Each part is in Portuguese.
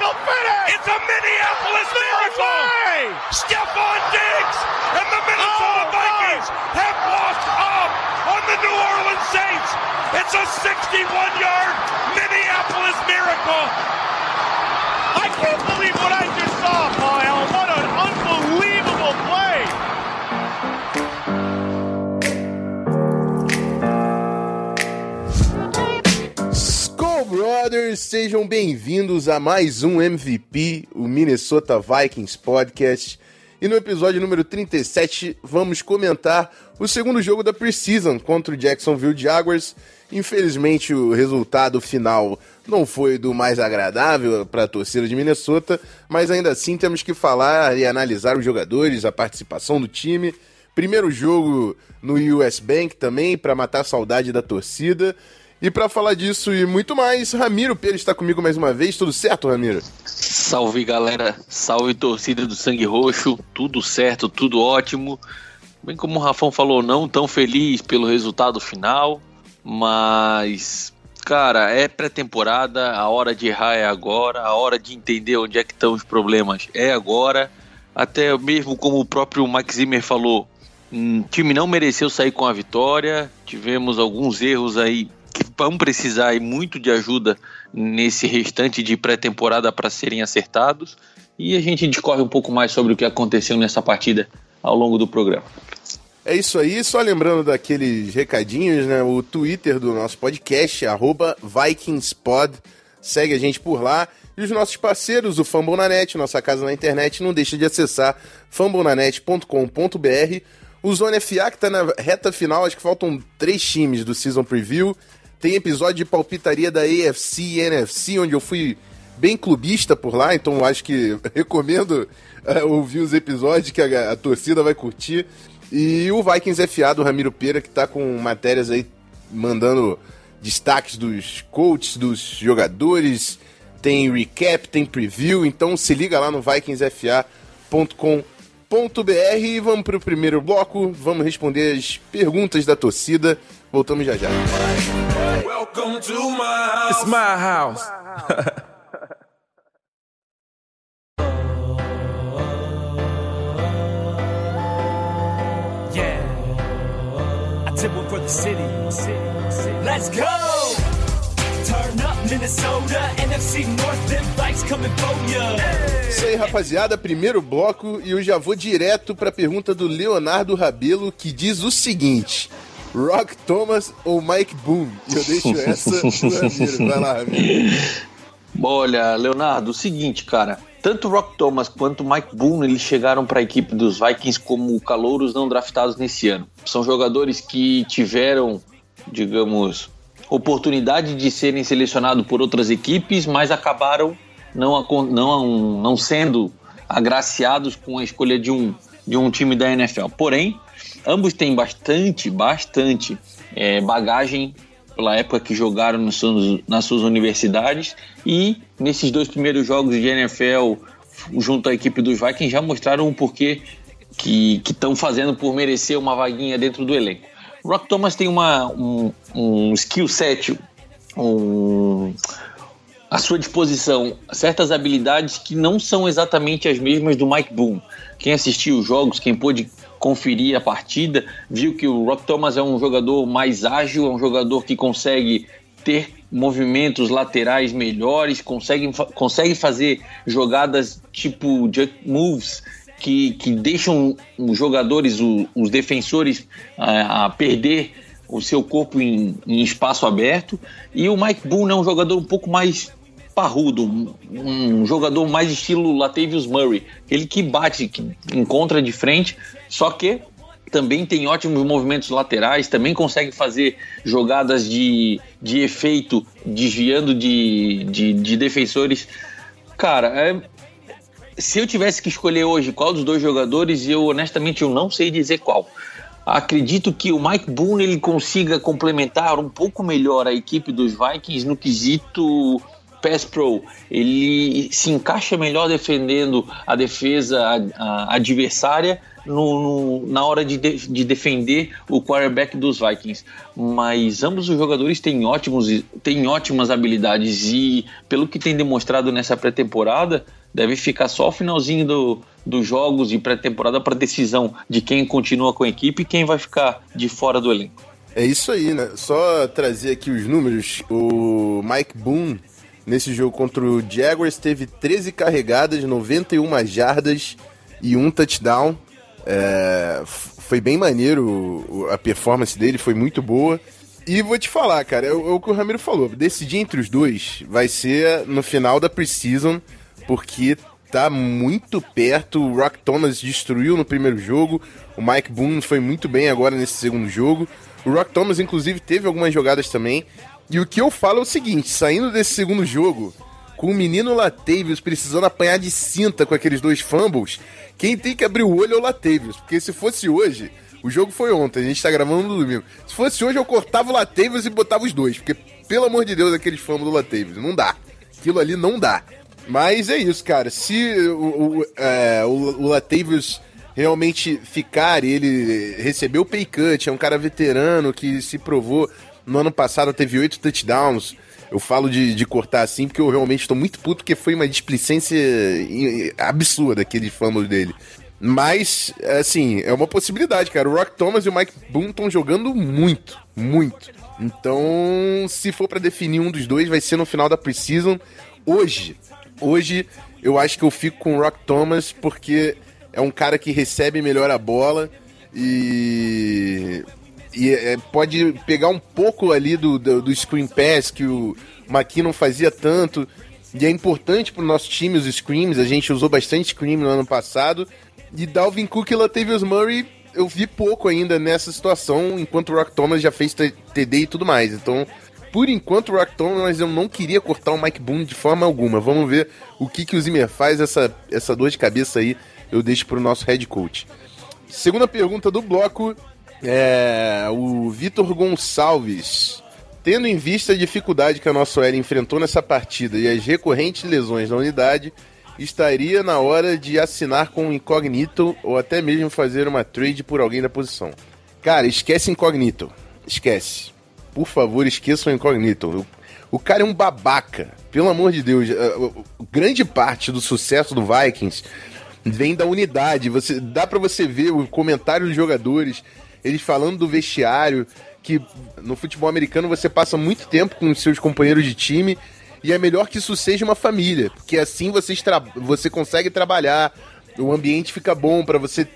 me? It's a Minneapolis miracle! Stephon Diggs and the Minnesota oh, Vikings God. have walked up on the New Orleans Saints. It's a 61-yard Minneapolis miracle. I can't believe Sejam bem-vindos a mais um MVP, o Minnesota Vikings Podcast. E no episódio número 37, vamos comentar o segundo jogo da Preseason contra o Jacksonville Jaguars. Infelizmente, o resultado final não foi do mais agradável para a torcida de Minnesota, mas ainda assim temos que falar e analisar os jogadores, a participação do time. Primeiro jogo no US Bank também, para matar a saudade da torcida. E para falar disso e muito mais, Ramiro Pérez está comigo mais uma vez. Tudo certo, Ramiro? Salve, galera. Salve, torcida do Sangue Roxo. Tudo certo, tudo ótimo. Bem como o Rafão falou, não tão feliz pelo resultado final, mas cara, é pré-temporada, a hora de errar é agora, a hora de entender onde é que estão os problemas é agora. Até mesmo como o próprio Max Zimmer falou, o hum, time não mereceu sair com a vitória. Tivemos alguns erros aí que vão precisar muito de ajuda nesse restante de pré-temporada para serem acertados. E a gente discorre um pouco mais sobre o que aconteceu nessa partida ao longo do programa. É isso aí, só lembrando daqueles recadinhos, né? O Twitter do nosso podcast, VikingsPod, segue a gente por lá. E os nossos parceiros, o Fambonanet, nossa casa na internet, não deixa de acessar fambonanet.com.br. O Zone FA, que está na reta final, acho que faltam três times do Season Preview. Tem episódio de palpitaria da AFC e NFC, onde eu fui bem clubista por lá, então acho que recomendo uh, ouvir os episódios que a, a, torcida vai curtir. E o Vikings FA do Ramiro Pera, que tá com matérias aí mandando destaques dos coaches, dos jogadores, tem recap, tem preview, então se liga lá no vikingsfa.com.br e vamos para o primeiro bloco, vamos responder as perguntas da torcida. Voltamos já já. Welcome to my house. It's my house. yeah. I did one for the city. Let's go. Turn up Minnesota, NFC North, them bikes coming for ya. Isso aí, rapaziada, primeiro bloco e eu já vou direto para a pergunta do Leonardo Rabelo que diz o seguinte: Rock Thomas ou Mike Boone? E eu deixo essa pro Ramiro. Vai lá, Ramiro. Olha, Leonardo, o seguinte, cara. Tanto Rock Thomas quanto Mike Boone eles chegaram para a equipe dos Vikings como calouros não draftados nesse ano. São jogadores que tiveram, digamos, oportunidade de serem selecionados por outras equipes, mas acabaram não, não, não sendo agraciados com a escolha de um, de um time da NFL. Porém, Ambos têm bastante, bastante é, bagagem pela época que jogaram nos nas suas universidades e nesses dois primeiros jogos de NFL junto à equipe dos Vikings já mostraram o porquê que estão fazendo por merecer uma vaguinha dentro do elenco. Rock Thomas tem uma, um, um skill set, um, à sua disposição certas habilidades que não são exatamente as mesmas do Mike Boone. Quem assistiu os jogos, quem pôde conferir a partida, viu que o Rock Thomas é um jogador mais ágil, é um jogador que consegue ter movimentos laterais melhores, consegue, consegue fazer jogadas tipo jump moves que, que deixam os jogadores, os, os defensores a, a, perder o seu corpo em, em, espaço aberto. E o Mike Boone é um jogador um pouco mais parrudo, um, jogador mais estilo Latavius Murray, ele que bate, que encontra de frente, só que também tem ótimos movimentos laterais, também consegue fazer jogadas de, de efeito, desviando de, de, de defensores Cara, é, se eu tivesse que escolher hoje qual dos dois jogadores, eu honestamente eu não sei dizer qual. Acredito que o Mike Boone ele consiga complementar um pouco melhor a equipe dos Vikings no quesito pass pro. Ele se encaixa melhor defendendo a defesa adversária no, no, na hora de, de, de, defender o quarterback dos Vikings. Mas ambos os jogadores têm, ótimos, têm ótimas habilidades e, pelo que tem demonstrado nessa pré-temporada, deve ficar só o finalzinho do, dos jogos de pré-temporada para decisão de quem continua com a equipe e quem vai ficar de fora do elenco. É isso aí, né? Só trazer aqui os números. O Mike Boone, nesse jogo contra o Jaguars, teve 13 carregadas, 91 jardas e um touchdown. É, foi bem maneiro a performance dele, foi muito boa. E vou te falar, cara, é, é o que o Ramiro falou. Decidir entre os dois vai ser no final da preseason, porque tá muito perto. O Rock Thomas destruiu no primeiro jogo. O Mike Boone foi muito bem agora nesse segundo jogo. O Rock Thomas, inclusive, teve algumas jogadas também. E o que eu falo é o seguinte: saindo desse segundo jogo, com o menino Latavius precisando apanhar de cinta com aqueles dois fumbles, quem tem que abrir o olho é o Latavius, porque se fosse hoje, o jogo foi ontem, a gente tá gravando no domingo. Se fosse hoje, eu cortava o Latavius e botava os dois, porque, pelo amor de Deus, aqueles fumbles do Latavius, não dá. Aquilo ali não dá. Mas é isso, cara. Se o, o, é, o, o Latavius realmente ficar, ele recebeu o pay cut, é um cara veterano que se provou. No ano passado teve oito touchdowns. Eu falo de, de cortar assim porque eu realmente estou muito puto, porque foi uma displicência absurda aquele fumble dele. Mas, assim, é uma possibilidade, cara. O Rock Thomas e o Mike Boone estão jogando muito, muito. Então, se for para definir um dos dois, vai ser no final da preseason. Hoje, hoje eu acho que eu fico com o Rock Thomas porque é um cara que recebe melhor a bola e e é, pode pegar um pouco ali do, do, do screen pass que o McKinnon fazia tanto. E é importante para nosso time os screams. A gente usou bastante scream no ano passado. E Dalvin Cook e Latavius Murray eu vi pouco ainda nessa situação, enquanto o Rock Thomas já fez TD e tudo mais. Então, por enquanto, o Rock Thomas eu não queria cortar o Mike Boone de forma alguma. Vamos ver o que, que o Zimmer faz. Essa, essa dor de cabeça aí eu deixo para o nosso head coach. Segunda pergunta do bloco é, o Vitor Gonçalves. Tendo em vista a dificuldade que a nossa OL enfrentou nessa partida e as recorrentes lesões na unidade, estaria na hora de assinar com o Incognito ou até mesmo fazer uma trade por alguém da posição. Cara, esquece Incognito. Esquece. Por favor, esqueça o Incognito. O, cara é um babaca. Pelo amor de Deus. grande parte do sucesso do Vikings vem da unidade. Você Dá para você ver o comentário dos jogadores eles falando do vestiário, que no futebol americano você passa muito tempo com os seus companheiros de time e é melhor que isso seja uma família, porque assim vocês você consegue trabalhar, o ambiente fica bom para você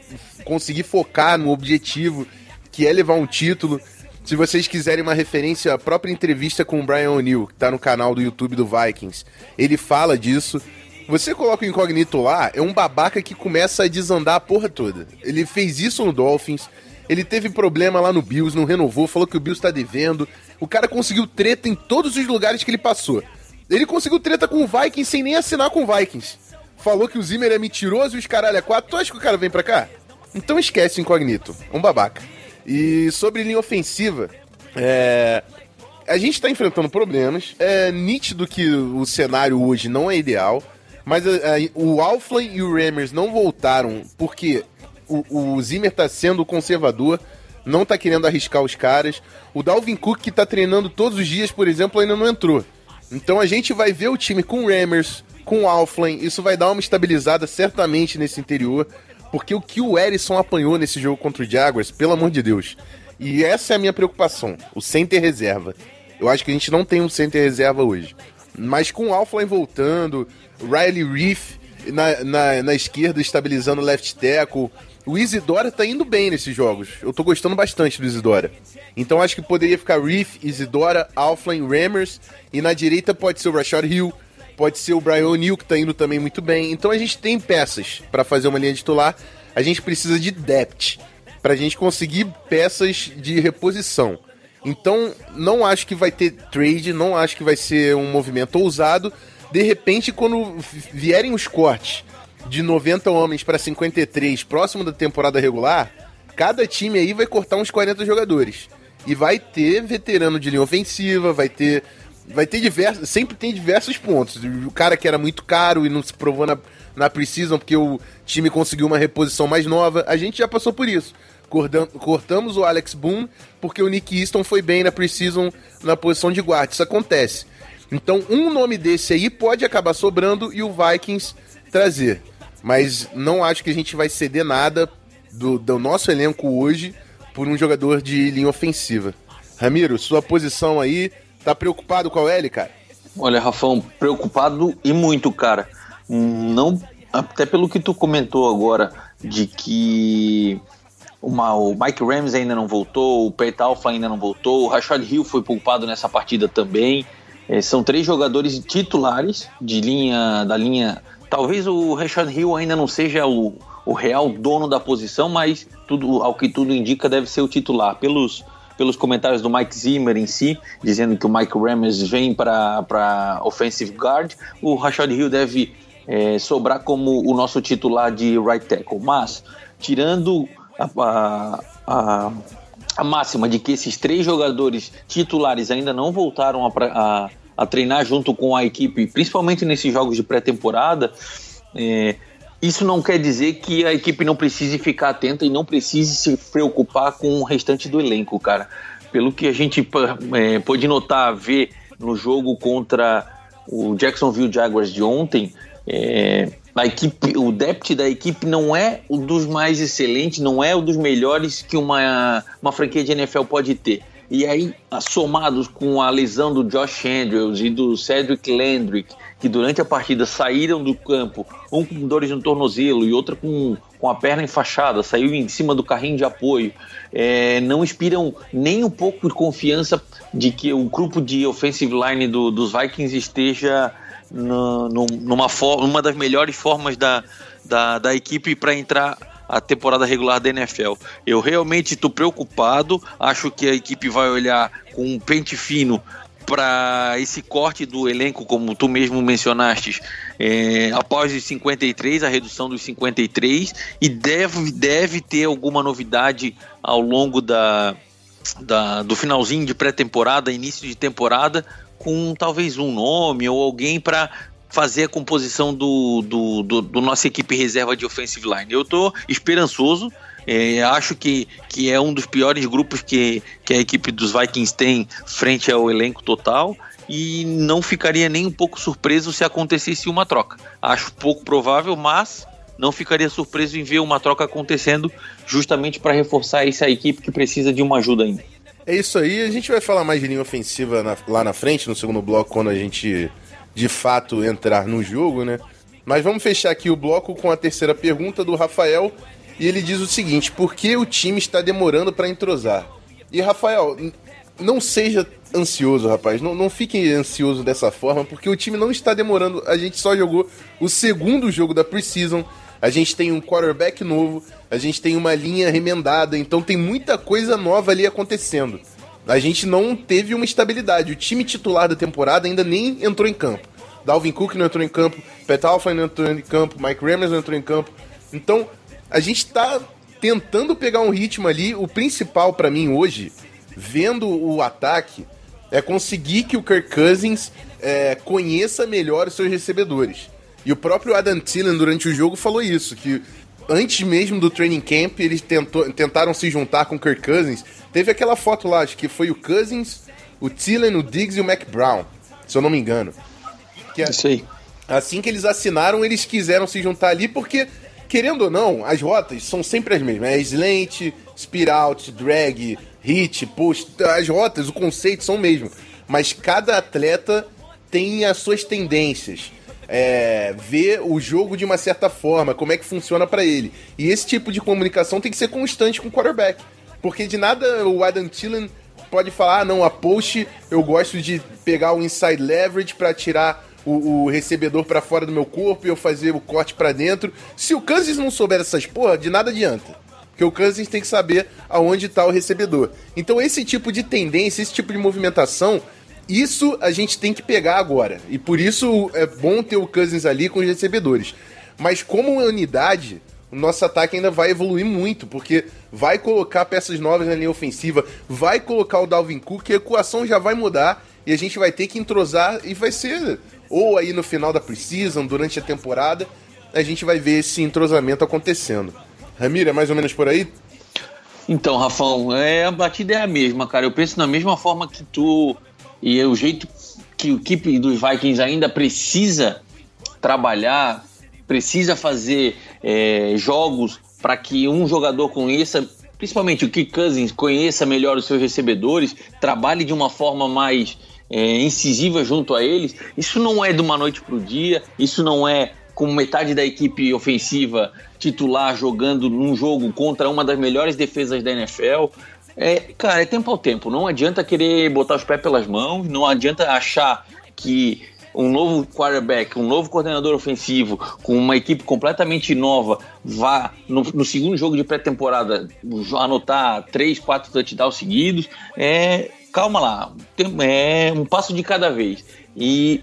conseguir focar no objetivo, que é levar um título. Se vocês quiserem uma referência, a própria entrevista com o Brian O'Neill, que tá no canal do YouTube do Vikings, ele fala disso. Você coloca o incógnito lá, é um babaca que começa a desandar a porra toda. Ele fez isso no Dolphins, ele teve problema lá no Bills, não renovou, falou que o Bills tá devendo. O cara conseguiu treta em todos os lugares que ele passou. Ele conseguiu treta com o Vikings sem nem assinar com o Vikings. Falou que o Zimmer é mentiroso e os caralho é quatro. Tu acha que o cara vem pra cá? Então esquece o incognito. Um babaca. E sobre linha ofensiva, é... a gente tá enfrentando problemas. É nítido que o cenário hoje não é ideal. Mas é, o Alflin e o Ramers não voltaram porque o, o Zimmer tá sendo conservador, não tá querendo arriscar os caras. O Dalvin Cook, que tá treinando todos os dias, por exemplo, ainda não entrou. Então a gente vai ver o time com Ramers, com Alflin, isso vai dar uma estabilizada certamente nesse interior, porque o que o Erison apanhou nesse jogo contra o Jaguars, pelo amor de Deus. E essa é a minha preocupação, o center reserva. Eu acho que a gente não tem um center reserva hoje. Mas com o Alflin voltando, Riley Reef na, na, na esquerda estabilizando o left tackle, o Isidora tá indo bem nesses jogos. Eu tô gostando bastante do Isidora. Então acho que poderia ficar Reef, Isidora, Alflin, Rammers. E na direita pode ser o Rashad Hill, pode ser o Brian O'Neill, que tá indo também muito bem. Então a gente tem peças para fazer uma linha titular. A gente precisa de depth pra gente conseguir peças de reposição. Então, não acho que vai ter trade, não acho que vai ser um movimento ousado, de repente, quando vierem os cortes de 90 homens para 53 próximo da temporada regular, cada time aí vai cortar uns 40 jogadores. E vai ter veterano de linha ofensiva, vai ter. Vai ter diversos. Sempre tem diversos pontos. O cara que era muito caro e não se provou na, na Precision porque o time conseguiu uma reposição mais nova. A gente já passou por isso. Cortamos o Alex Boone porque o Nick Easton foi bem na Precision na posição de guarda. Isso acontece. Então, um nome desse aí pode acabar sobrando e o Vikings trazer. Mas não acho que a gente vai ceder nada do, do nosso elenco hoje por um jogador de linha ofensiva. Ramiro, sua posição aí, tá preocupado com a L, cara? Olha, Rafão, preocupado e muito, cara. Não, até pelo que tu comentou agora, de que uma, o Mike Ramsey ainda não voltou, o Pet Alpha ainda não voltou, o Rashad Hill foi poupado nessa partida também. É, são três jogadores titulares de linha da linha. Talvez o Rashad Hill ainda não seja o, o real dono da posição, mas tudo ao que tudo indica deve ser o titular. Pelos, pelos comentários do Mike Zimmer em si, dizendo que o Mike Ramsey vem para offensive guard, o Rashad Hill deve é, sobrar como o nosso titular de right tackle. Mas, tirando a, a, a a máxima de que esses três jogadores titulares ainda não voltaram a, a, a treinar junto com a equipe, principalmente nesses jogos de pré-temporada, é, isso não quer dizer que a equipe não precise ficar atenta e não precise se preocupar com o restante do elenco, cara. Pelo que a gente é, pôde notar, ver no jogo contra o Jacksonville Jaguars de ontem, é, a equipe, o depth da equipe não é o dos mais excelentes, não é o dos melhores que uma, uma franquia de NFL pode ter. E aí, somados com a lesão do Josh Andrews e do Cedric Landrick, que durante a partida saíram do campo, um com dores no tornozelo e outro com, com a perna enfaixada, saiu em cima do carrinho de apoio, é, não inspiram nem um pouco de confiança de que o grupo de offensive line do, dos Vikings esteja no, no, numa, for, das melhores formas da, da, da equipe para entrar a temporada regular da NFL. Eu realmente estou preocupado, acho que a equipe vai olhar com um pente fino para esse corte do elenco, como tu mesmo mencionaste, é, após os 53, a redução dos 53, e deve, deve ter alguma novidade ao longo da, da do finalzinho de pré-temporada, início de temporada, com talvez um nome ou alguém para fazer a composição do, do, do, do, nossa equipe reserva de offensive line. Eu estou esperançoso. É, acho que, que é um dos piores grupos que, que a equipe dos Vikings tem frente ao elenco total e não ficaria nem um pouco surpreso se acontecesse uma troca. Acho pouco provável, mas não ficaria surpreso em ver uma troca acontecendo justamente para reforçar essa equipe que precisa de uma ajuda ainda. É isso aí, a gente vai falar mais de linha ofensiva na, lá na frente, no segundo bloco, quando a gente de fato entrar no jogo, né? Mas vamos fechar aqui o bloco com a terceira pergunta do Rafael. E ele diz o seguinte: por que o time está demorando para entrosar? E Rafael, não seja ansioso, rapaz. Não, não fique ansioso dessa forma, porque o time não está demorando. A gente só jogou o segundo jogo da Preseason a gente tem um quarterback novo, a gente tem uma linha remendada, então tem muita coisa nova ali acontecendo. A gente não teve uma estabilidade. O time titular da temporada ainda nem entrou em campo. Dalvin Cook não entrou em campo, Pet Alpha não entrou em campo, Mike Ramirez não entrou em campo. Então, a gente está tentando pegar um ritmo ali. O principal para mim hoje, vendo o ataque, é conseguir que o Kirk Cousins é, conheça melhor os seus recebedores. E o próprio Adam Thielen, durante o jogo, falou isso, que antes mesmo do training camp, eles tentou, tentaram se juntar com o Kirk Cousins. Teve aquela foto lá, acho que foi o Cousins, o Thielen, o Diggs e o Mac Brown, se eu não me engano. Que, isso aí. Assim que eles assinaram, eles quiseram se juntar ali, porque, querendo ou não, as rotas são sempre as mesmas. É slant, speed out, drag, hit, post. As rotas, o conceito são o mesmo. Mas cada atleta tem as suas tendências é, ver o jogo de uma certa forma, como é que funciona para ele. E esse tipo de comunicação tem que ser constante com o quarterback. Porque de nada o Adam Thielen pode falar, ah, não, a post eu gosto de pegar o inside leverage para tirar o, o recebedor para fora do meu corpo e eu fazer o corte para dentro. Se o Kansas não souber essas porra, de nada adianta. Porque o Kansas tem que saber aonde está o recebedor. Então esse tipo de tendência, esse tipo de movimentação Isso a gente tem que pegar agora. E por isso é bom ter o Cousins ali com os recebedores. Mas como unidade, o nosso ataque ainda vai evoluir muito, porque vai colocar peças novas na linha ofensiva, vai colocar o Dalvin Cook, a equação já vai mudar e a gente vai ter que entrosar e vai ser ou aí no final da preseason, durante a temporada, a gente vai ver esse entrosamento acontecendo. Ramiro, é mais ou menos por aí? Então, Rafão, é, a batida é a mesma, cara. Eu penso na mesma forma que tu e é o jeito que o equipe dos Vikings ainda precisa trabalhar, precisa fazer é, jogos para que um jogador conheça, principalmente o Kirk Cousins, conheça melhor os seus recebedores, trabalhe de uma forma mais é, incisiva junto a eles. Isso não é de uma noite para o dia, isso não é com metade da equipe ofensiva titular jogando num jogo contra uma das melhores defesas da NFL. É, cara, é tempo ao tempo. Não adianta querer botar os pés pelas mãos, não adianta achar que um novo quarterback, um novo coordenador ofensivo, com uma equipe completamente nova, vá no, no segundo jogo de pré-temporada anotar três, quatro touchdowns seguidos. É, calma lá, é um passo de cada vez. E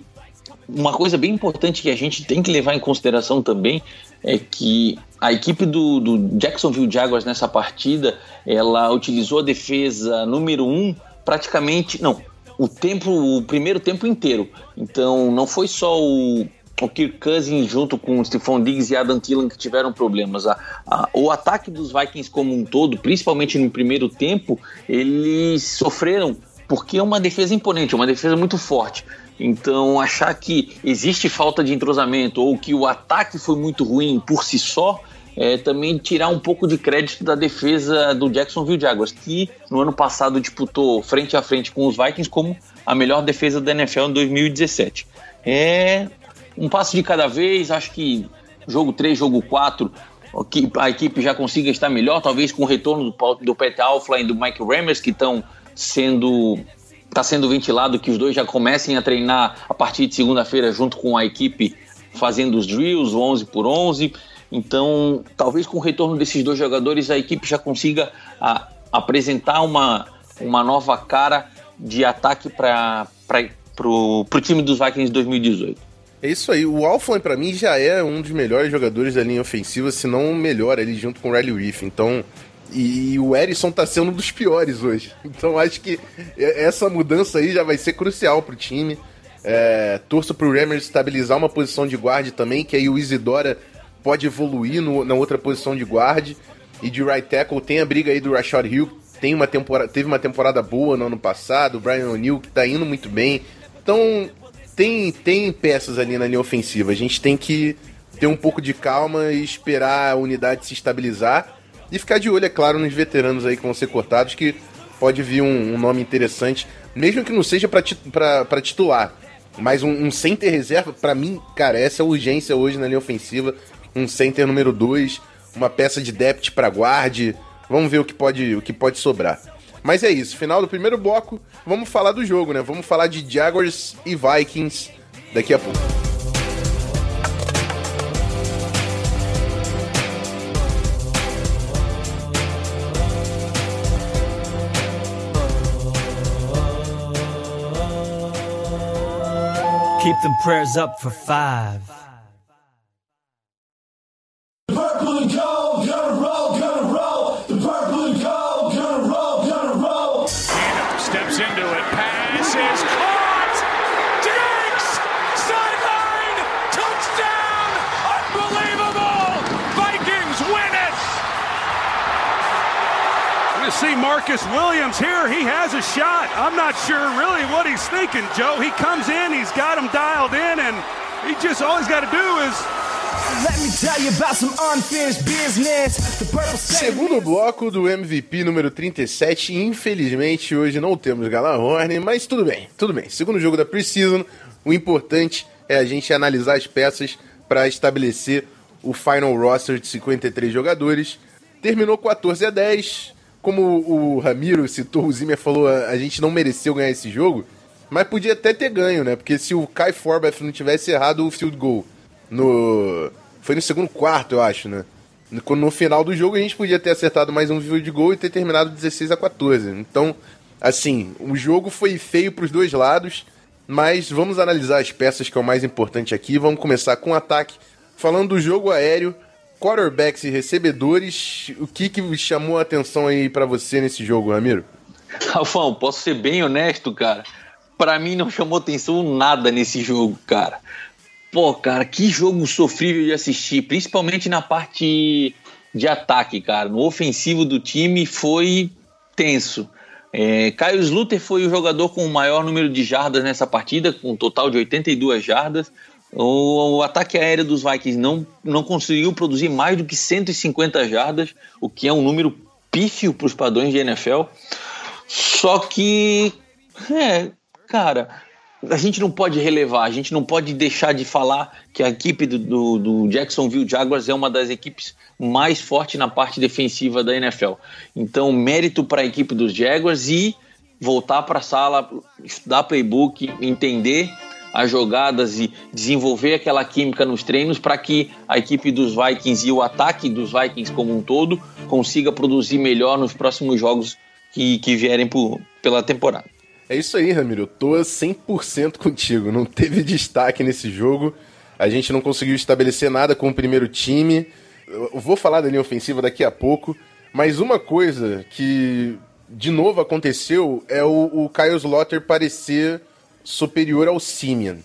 uma coisa bem importante que a gente tem que levar em consideração também é que a equipe do, do Jacksonville Jaguars nessa partida ela utilizou a defesa número um praticamente não o tempo o primeiro tempo inteiro então não foi só o o Kirk Cousins junto com o Stephon Diggs e Adam Thielen que tiveram problemas. A, a, o ataque dos Vikings como um todo, principalmente no primeiro tempo, eles sofreram porque é uma defesa imponente, é uma defesa muito forte. Então, achar que existe falta de entrosamento ou que o ataque foi muito ruim por si só, é também tirar um pouco de crédito da defesa do Jacksonville Jaguars, que no ano passado disputou frente a frente com os Vikings como a melhor defesa da NFL em 2017. É um passo de cada vez, acho que jogo 3, jogo 4, a equipe já consiga estar melhor, talvez com o retorno do, do Pat Alflin e do Mike Rammers, que estão sendo está sendo ventilado que os dois já comecem a treinar a partir de segunda-feira junto com a equipe fazendo os drills, 11 por 11. Então, talvez com o retorno desses dois jogadores a equipe já consiga a, apresentar uma, uma nova cara de ataque para o time dos Vikings de 2018. É isso aí. O Alflin, para mim, já é um dos melhores jogadores da linha ofensiva, se não o melhor ali junto com o Riley Reef. Então, e o Erisson tá sendo um dos piores hoje. Então acho que essa mudança aí já vai ser crucial pro time. É, torço pro Rammer estabilizar uma posição de guarda também, que aí o Isidora pode evoluir no, na outra posição de guarda. E de right tackle tem a briga aí do Rashad Hill, tem uma temporada, teve uma temporada boa no ano passado, o Brian O'Neill que tá indo muito bem. Então tem, tem peças ali na linha ofensiva. A gente tem que ter um pouco de calma e esperar a unidade se estabilizar. E ficar de olho, é claro, nos veteranos aí que vão ser cortados, que pode vir um, um nome interessante, mesmo que não seja para titular. Mas um, um center reserva, para mim, cara, essa é urgência hoje na linha ofensiva. Um center número 2, uma peça de depth para guarde. Vamos ver o que pode, o que pode sobrar. Mas é isso, final do primeiro bloco, vamos falar do jogo, né? Vamos falar de Jaguars e Vikings daqui a pouco. Keep them prayers up for five. Not sure really what he's thinking, Joe. He comes in, he's got him dialed in, and he just all he's got to do is Segundo bloco do MVP número 37. Infelizmente, hoje não temos Galahorn, mas tudo bem, tudo bem. Segundo jogo da Preseason, o importante é a gente analisar as peças para estabelecer o final roster de 53 jogadores. Terminou 14 a 10 como o Ramiro citou, o Zimmer falou, a gente não mereceu ganhar esse jogo, mas podia até ter ganho, né? Porque se o Kai Forbath não tivesse errado o field goal no... Foi no segundo quarto, eu acho, né? No final do jogo a gente podia ter acertado mais um field goal e ter terminado 16 a 14. Então, Assim, o jogo foi feio para os dois lados, mas vamos analisar as peças que é o mais importante aqui. Vamos começar com o ataque. Falando do jogo aéreo, quarterbacks e recebedores, o que, que chamou a atenção aí para você nesse jogo, Ramiro? Rafão, posso ser bem honesto, cara? Para mim não chamou atenção nada nesse jogo, cara. Pô, cara, que jogo sofrível de assistir, principalmente na parte de ataque, cara. No ofensivo do time foi tenso. É, Caio Sluter foi o jogador com o maior número de jardas nessa partida, com um total de 82 jardas. O, o, ataque aéreo dos Vikings não, não conseguiu produzir mais do que 150 jardas, o que é um número pífio para os padrões de NFL. Só que, é, cara, a gente não pode relevar, a gente não pode deixar de falar que a equipe do, do, do Jacksonville Jaguars é uma das equipes mais fortes na parte defensiva da NFL. Então, mérito para a equipe dos Jaguars e voltar para a sala, estudar playbook, entender as jogadas e desenvolver aquela química nos treinos para que a equipe dos Vikings e o ataque dos Vikings como um todo consiga produzir melhor nos próximos jogos que, que vierem por, pela temporada. É isso aí, Ramiro. Eu tô 100% contigo. Não teve destaque nesse jogo. A gente não conseguiu estabelecer nada com o primeiro time. Eu vou falar da linha ofensiva daqui a pouco. Mas uma coisa que de novo aconteceu é o, o Kyle Slaughter parecer superior ao Simeon.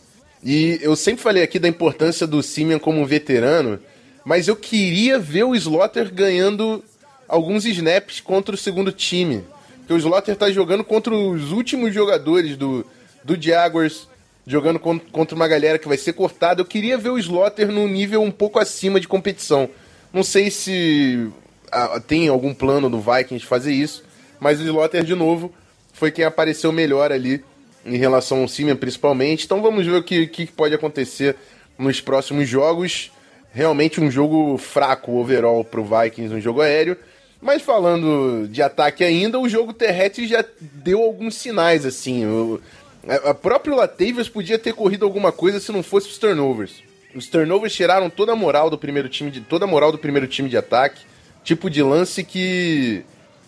E eu sempre falei aqui da importância do Simeon como um veterano, mas eu queria ver o Slaughter ganhando alguns snaps contra o segundo time. Porque o Slaughter tá jogando contra os últimos jogadores do, do Jaguars, jogando contra uma galera que vai ser cortada. Eu queria ver o Slaughter num nível um pouco acima de competição. Não sei se ah, tem algum plano do Vikings fazer isso, mas o Slaughter, de novo, foi quem apareceu melhor ali em relação ao Simeon, principalmente. Então vamos ver o que, que pode acontecer nos próximos jogos. Realmente um jogo fraco overall pro Vikings no jogo aéreo. Mas falando de ataque ainda, o jogo terrestre já deu alguns sinais, assim. O, a, a próprio Latavius podia ter corrido alguma coisa se não fosse os turnovers. Os turnovers tiraram toda a moral do primeiro time de toda a moral do primeiro time de ataque. Tipo de lance que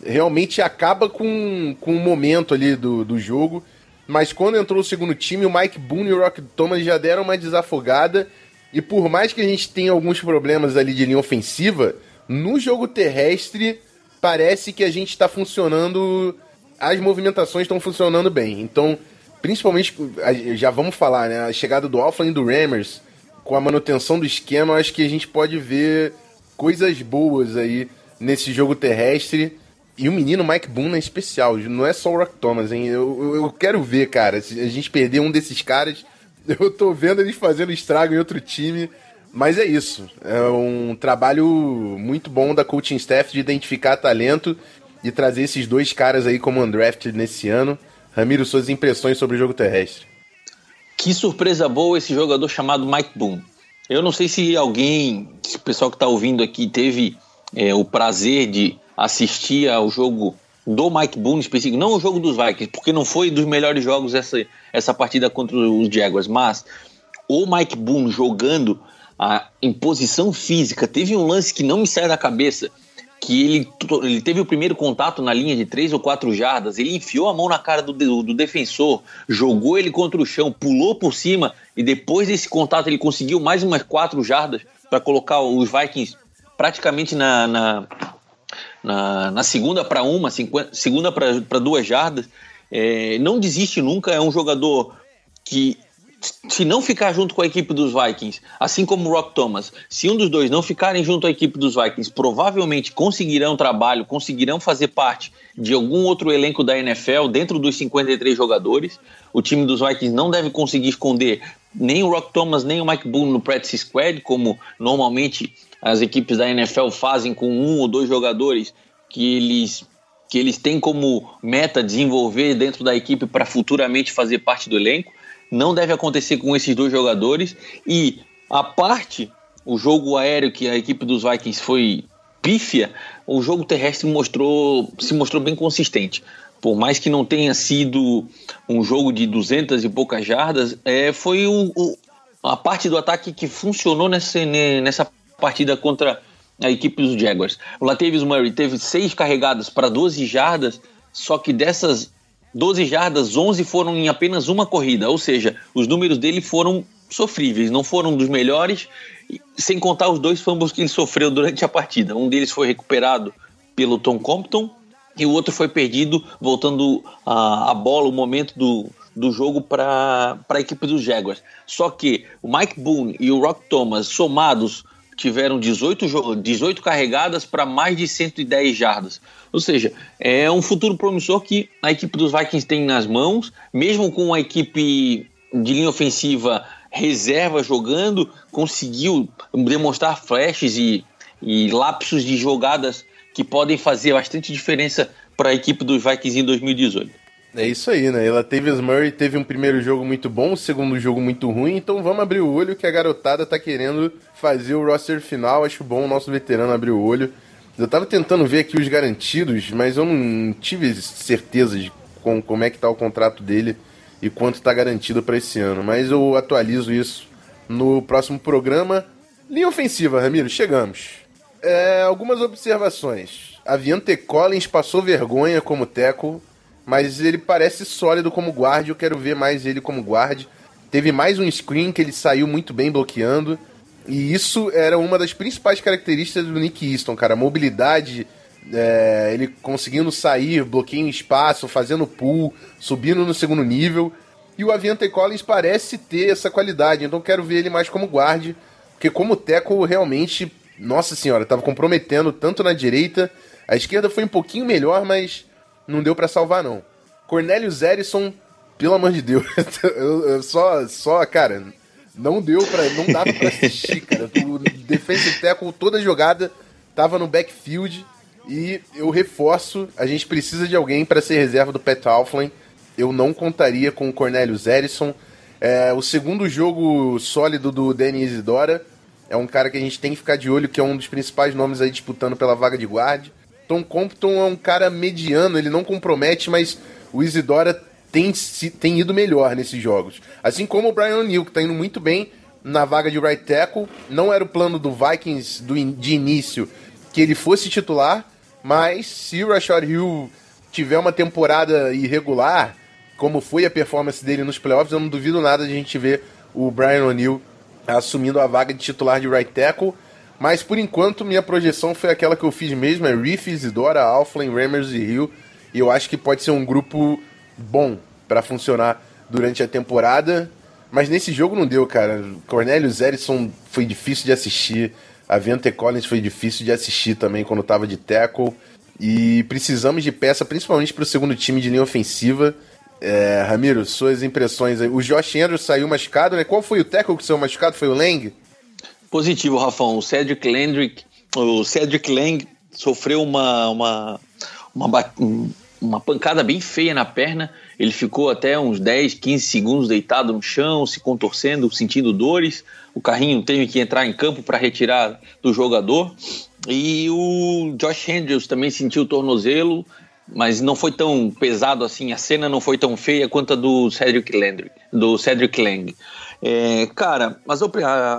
realmente acaba com, com o momento ali do, do jogo. Mas quando entrou o segundo time, o Mike Boone e o Rock Thomas já deram uma desafogada. E por mais que a gente tenha alguns problemas ali de linha ofensiva, no jogo terrestre, parece que a gente está funcionando. As movimentações estão funcionando bem. Então, principalmente, já vamos falar, né? A chegada do Alpha e do Rammers, com a manutenção do esquema, acho que a gente pode ver coisas boas aí nesse jogo terrestre. E o menino Mike Boone é especial, não é só o Rock Thomas, hein? Eu, eu, quero ver, cara. Se a gente perder um desses caras, eu tô vendo eles fazendo estrago em outro time. Mas é isso. É um trabalho muito bom da coaching staff de identificar talento e trazer esses dois caras aí como undrafted nesse ano. Ramiro, suas impressões sobre o jogo terrestre. Que surpresa boa esse jogador chamado Mike Boone. Eu não sei se alguém, se o pessoal que está ouvindo aqui teve é, o prazer de assistir ao jogo do Mike Boone específico, não o jogo dos Vikings, porque não foi dos melhores jogos essa, essa partida contra os Jaguars, mas o Mike Boone jogando a imposição física. Teve um lance que não me sai da cabeça, que ele, ele teve o primeiro contato na linha de três ou quatro jardas, ele enfiou a mão na cara do, do, do defensor, jogou ele contra o chão, pulou por cima e depois desse contato ele conseguiu mais umas quatro jardas para colocar os Vikings praticamente na, na, na, na segunda para uma, segunda para duas jardas. É, não desiste nunca, é um jogador que se não ficar junto com a equipe dos Vikings, assim como o Rock Thomas, se um dos dois não ficarem junto à equipe dos Vikings, provavelmente conseguirão trabalho, conseguirão fazer parte de algum outro elenco da NFL dentro dos 53 jogadores. O time dos Vikings não deve conseguir esconder nem o Rock Thomas, nem o Mike Boone no practice squad, como normalmente as equipes da NFL fazem com um ou dois jogadores que eles que eles têm como meta desenvolver dentro da equipe para futuramente fazer parte do elenco não deve acontecer com esses dois jogadores. E a parte, o jogo aéreo que a equipe dos Vikings foi pífia, o jogo terrestre mostrou, se mostrou bem consistente. Por mais que não tenha sido um jogo de 200 e poucas jardas, é, foi o, o, a parte do ataque que funcionou nessa, nessa partida contra a equipe dos Jaguars. O Latavius Murray teve seis carregadas para 12 jardas, só que dessas 12 jardas, 11 foram em apenas uma corrida, ou seja, os números dele foram sofríveis, não foram dos melhores, sem contar os dois fumbles que ele sofreu durante a partida. Um deles foi recuperado pelo Tom Compton e o outro foi perdido voltando a, a bola, o momento do, do jogo para a equipe dos Jaguars. Só que o Mike Boone e o Rock Thomas somados tiveram 18, 18 carregadas para mais de 110 jardas. Ou seja, é um futuro promissor que a equipe dos Vikings tem nas mãos, mesmo com a equipe de linha ofensiva reserva jogando, conseguiu demonstrar flashes e, e lapsos de jogadas que podem fazer bastante diferença para a equipe dos Vikings em 2018. É isso aí, né? Ela teve as Murray, teve um primeiro jogo muito bom, um segundo jogo muito ruim, então vamos abrir o olho que a garotada tá querendo fazer o roster final. Acho bom o nosso veterano abrir o olho. Eu tava tentando ver aqui os garantidos, mas eu não tive certeza de com, como é que tá o contrato dele e quanto está garantido para esse ano. Mas eu atualizo isso no próximo programa. Linha ofensiva, Ramiro, chegamos. É, algumas observações. Aviante Collins passou vergonha como teco, mas ele parece sólido como guarda. Eu quero ver mais ele como guarda. Teve mais um screen que ele saiu muito bem bloqueando. E isso era uma das principais características do Nick Easton, cara. Mobilidade, é, ele conseguindo sair, bloqueio em espaço, fazendo pull, subindo no segundo nível. E o Aviante Collins parece ter essa qualidade, então quero ver ele mais como guarde, porque como teco realmente, nossa senhora, estava comprometendo tanto na direita, a esquerda foi um pouquinho melhor, mas não deu para salvar não. Cornelius Erison, pelo amor de Deus, eu, eu só, só, cara, não deu para, não dava para assistir, cara. O defensive tackle toda jogada tava no backfield e eu reforço, a gente precisa de alguém para ser reserva do Pat Alflin. Eu não contaria com o Cornelius Erison. É, o segundo jogo sólido do Danny Isidora é um cara que a gente tem que ficar de olho, que é um dos principais nomes aí disputando pela vaga de guarda. Tom Compton é um cara mediano, ele não compromete, mas o Isidora tem, tem ido melhor nesses jogos. Assim como o Brian O'Neill, que está indo muito bem na vaga de right tackle. Não era o plano do Vikings do, de início que ele fosse titular, mas se o Rashad Hill tiver uma temporada irregular, como foi a performance dele nos playoffs, eu não duvido nada de a gente ver o Brian O'Neill assumindo a vaga de titular de right tackle. Mas por enquanto minha projeção foi aquela que eu fiz mesmo, é Reef, Isidora, Alflin, Ramers e Hill. E eu acho que pode ser um grupo bom para funcionar durante a temporada. Mas nesse jogo não deu, cara. Cornelius Erison foi difícil de assistir. A Vente Collins foi difícil de assistir também quando tava de tackle. E precisamos de peça, principalmente para o segundo time de linha ofensiva. É, Ramiro, suas impressões aí. O Josh Andrews saiu machucado, né? Qual foi o tackle que saiu machucado? Foi o Lang? Positivo, Rafão. O Cedric Landrick, o Cedric Lang sofreu uma, uma, uma, uma pancada bem feia na perna. Ele ficou até uns 10, 15 segundos deitado no chão, se contorcendo, sentindo dores. O carrinho teve que entrar em campo para retirar do jogador. E o Josh Andrews também sentiu o tornozelo, mas não foi tão pesado assim. A cena não foi tão feia quanto a do Cedric Lang. Do Cedric Lang. É, cara, as,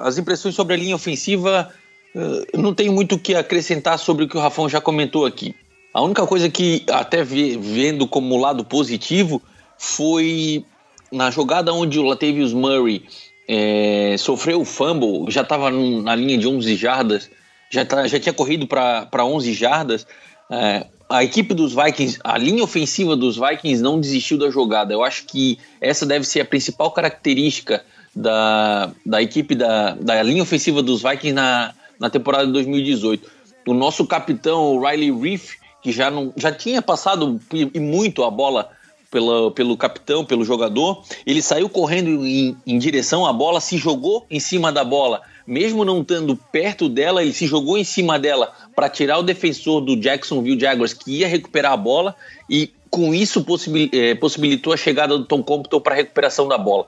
as impressões sobre a linha ofensiva, uh, não tenho muito o que acrescentar sobre o que o Rafão já comentou aqui. A única coisa que, até vendo como lado positivo, foi na jogada onde o Latavius Murray é, sofreu o fumble, já estava na linha de 11 jardas, já, tá, já tinha corrido para 11 jardas. É, a equipe dos Vikings, a linha ofensiva dos Vikings não desistiu da jogada. Eu acho que essa deve ser a principal característica da, da equipe da, da linha ofensiva dos Vikings na, na temporada de 2018. O nosso capitão, Riley Reef, que já, não, já tinha passado e muito a bola pela, pelo capitão, pelo jogador. Ele saiu correndo em, em, direção à bola, se jogou em cima da bola. Mesmo não estando perto dela, ele se jogou em cima dela para tirar o defensor do Jacksonville Jaguars, que ia recuperar a bola, e com isso eh, possibilitou a chegada do Tom Compton para a recuperação da bola.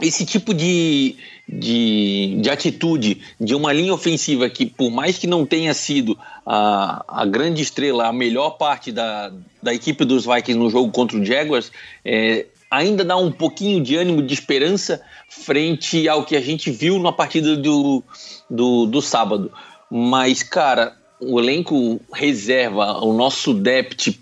Esse tipo de, de, de atitude de uma linha ofensiva que, por mais que não tenha sido a, a grande estrela, a melhor parte da, da equipe dos Vikings no jogo contra o Jaguars, é, ainda dá um pouquinho de ânimo, de esperança frente ao que a gente viu na partida do, do, do sábado. Mas, cara, o elenco reserva, o nosso depth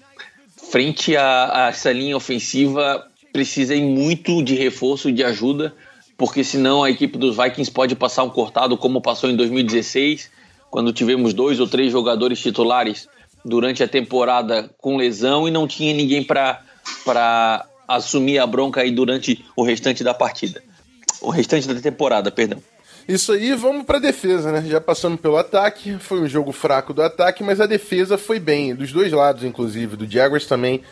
frente a, a essa linha ofensiva, precisa ir muito de reforço, de ajuda, porque senão a equipe dos Vikings pode passar um cortado como passou em 2016, quando tivemos dois ou três jogadores titulares durante a temporada com lesão e não tinha ninguém para assumir a bronca aí durante o restante da partida. O restante da temporada, perdão. Isso aí, vamos para defesa, né? Já passando pelo ataque, foi um jogo fraco do ataque, mas a defesa foi bem, dos dois lados, inclusive. Do Jaguars também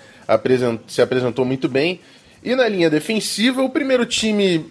se apresentou muito bem. E na linha defensiva, o primeiro time.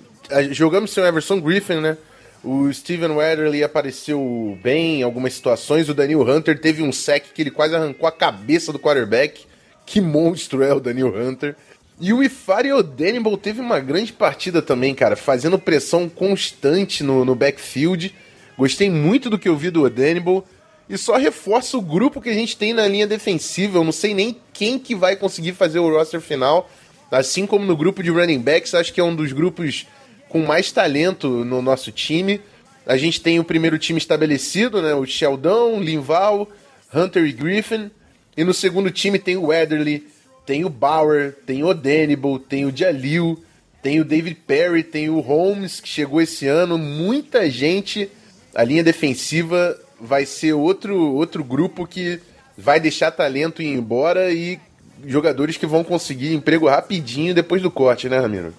Jogamos sem o Everson Griffin, né? O Steven Weatherly apareceu bem em algumas situações. O Daniel Hunter teve um sec que ele quase arrancou a cabeça do quarterback. Que monstro é o Daniel Hunter. E o Ifari Odenibal teve uma grande partida também, cara, fazendo pressão constante no, no backfield. Gostei muito do que eu vi do Odenibal. E só reforça o grupo que a gente tem na linha defensiva. Eu não sei nem quem que vai conseguir fazer o roster final. Assim como no grupo de running backs, acho que é um dos grupos com mais talento no nosso time. A gente tem o primeiro time estabelecido, né? O Sheldon, Linval, Hunter e Griffin. E no segundo time tem o Weatherly, tem o Bauer, tem o Odenibal, tem o Jalil, tem o David Perry, tem o Holmes, que chegou esse ano. Muita gente. A linha defensiva vai ser outro, outro grupo que vai deixar talento ir embora e jogadores que vão conseguir emprego rapidinho depois do corte, né, Ramiro?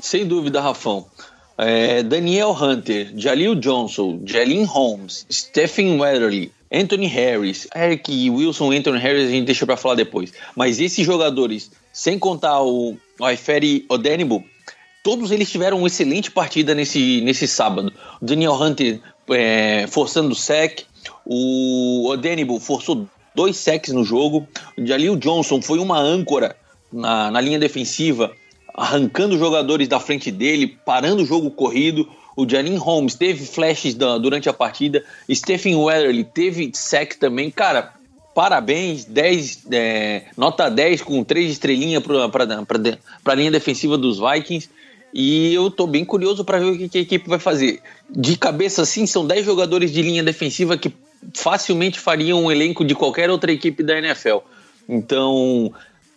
Sem dúvida, Rafão. É, Daniel Hunter, Jalil Johnson, Jalen Holmes, Stephen Weatherly, Anthony Harris, Eric Wilson, Anthony Harris a gente deixa para falar depois. Mas esses jogadores, sem contar o Aiferi Odenibus, todos eles tiveram uma excelente partida nesse, nesse sábado. Daniel Hunter é, forçando o sec, o Odenibus forçou dois sacks no jogo, Jalil Johnson foi uma âncora na, na linha defensiva, arrancando jogadores da frente dele, parando o jogo corrido. O Janine Holmes teve flashes da, durante a partida. Stephen Weatherly teve sec também. Cara, parabéns. 10, é, nota 10 com três estrelinhas para a linha defensiva dos Vikings. E eu tô bem curioso para ver o que, que, a equipe vai fazer. De cabeça, assim, são 10 jogadores de linha defensiva que facilmente fariam um elenco de qualquer outra equipe da NFL. Então,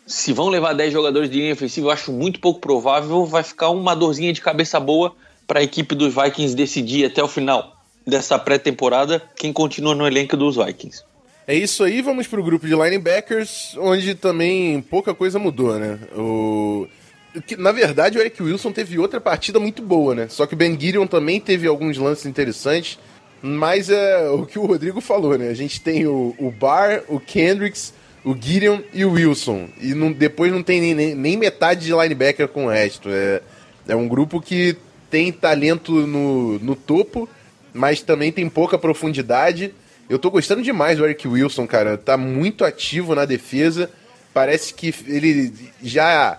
se vão levar 10 jogadores de linha defensiva, eu acho muito pouco provável. Vai ficar uma dorzinha de cabeça boa para a equipe dos Vikings decidir até o final dessa pré-temporada quem continua no elenco dos Vikings. É isso aí, vamos para o grupo de linebackers, onde também pouca coisa mudou, né? O... Na verdade, o Eric Wilson teve outra partida muito boa, né? Só que o Ben Gideon também teve alguns lances interessantes, mas é o que o Rodrigo falou, né? A gente tem o, o Barr, o Kendricks, o Gideon e o Wilson. E não, depois não tem nem, nem metade de linebacker com o resto. É, é um grupo que tem talento no, no topo, mas também tem pouca profundidade. Eu tô gostando demais do Eric Wilson, cara. Tá muito ativo na defesa. Parece que ele já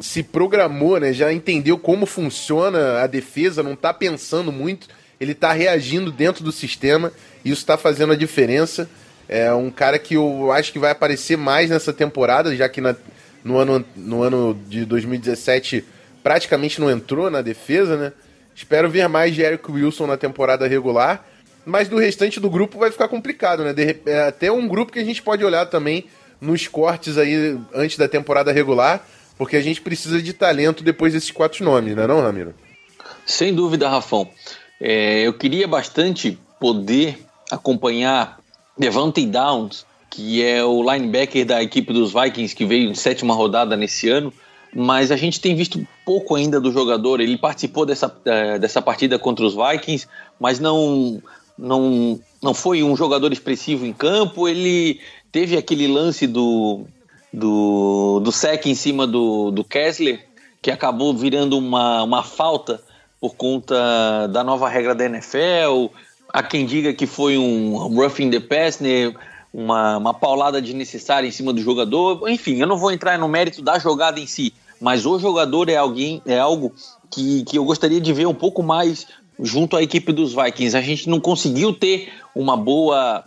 se programou, né? Já entendeu como funciona a defesa, não tá pensando muito. Ele tá reagindo dentro do sistema e isso tá fazendo a diferença. É um cara que eu acho que vai aparecer mais nessa temporada, já que na, no, ano, no ano de 2017 praticamente não entrou na defesa, né? Espero ver mais de Eric Wilson na temporada regular. Mas do restante do grupo vai ficar complicado, né? De, é até um grupo que a gente pode olhar também nos cortes aí antes da temporada regular, porque a gente precisa de talento depois desses quatro nomes, não é não, Ramiro? Sem dúvida, Rafão. É, eu queria bastante poder acompanhar Devante Downs, que é o linebacker da equipe dos Vikings que veio em sétima rodada nesse ano, mas a gente tem visto pouco ainda do jogador. Ele participou dessa, é, dessa partida contra os Vikings, mas não, não, não foi um jogador expressivo em campo. Ele teve aquele lance do, do, do sec em cima do, do Kessler, que acabou virando uma, uma falta por conta da nova regra da NFL. Há quem diga que foi um roughing the passer, uma, uma paulada desnecessária em cima do jogador. Enfim, eu não vou entrar no mérito da jogada em si, mas o jogador é alguém, é algo que, que eu gostaria de ver um pouco mais junto à equipe dos Vikings. A gente não conseguiu ter uma boa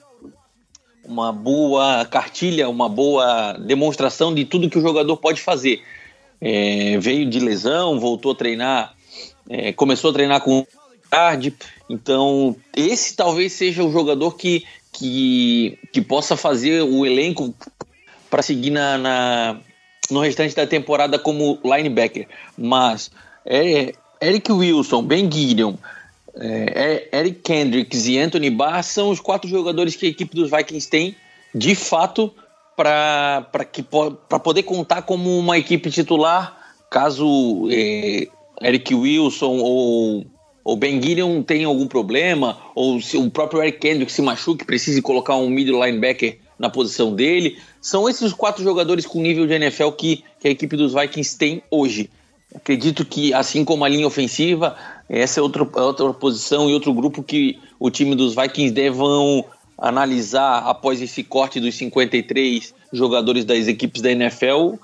uma boa cartilha, uma boa demonstração de tudo que o jogador pode fazer. É, veio de lesão, voltou a treinar, é, começou a treinar com tarde. Então, esse talvez seja o jogador que, que, que possa fazer o elenco para seguir na, na, no restante da temporada como linebacker. Mas é, Eric Wilson, Ben Gideon, é, é, Eric Kendricks e Anthony Barr são os quatro jogadores que a equipe dos Vikings tem, de fato, para poder contar como uma equipe titular, caso é, Eric Wilson ou, ou Ben Gideon tenham algum problema, ou se o próprio Eric Kendricks se machuque, precise colocar um middle linebacker na posição dele. São esses quatro jogadores com nível de NFL que, que a equipe dos Vikings tem hoje. Acredito que, assim como a linha ofensiva, essa é outra, é outra posição e outro grupo que o time dos Vikings devam analisar após esse corte dos 53 jogadores das equipes da NFL,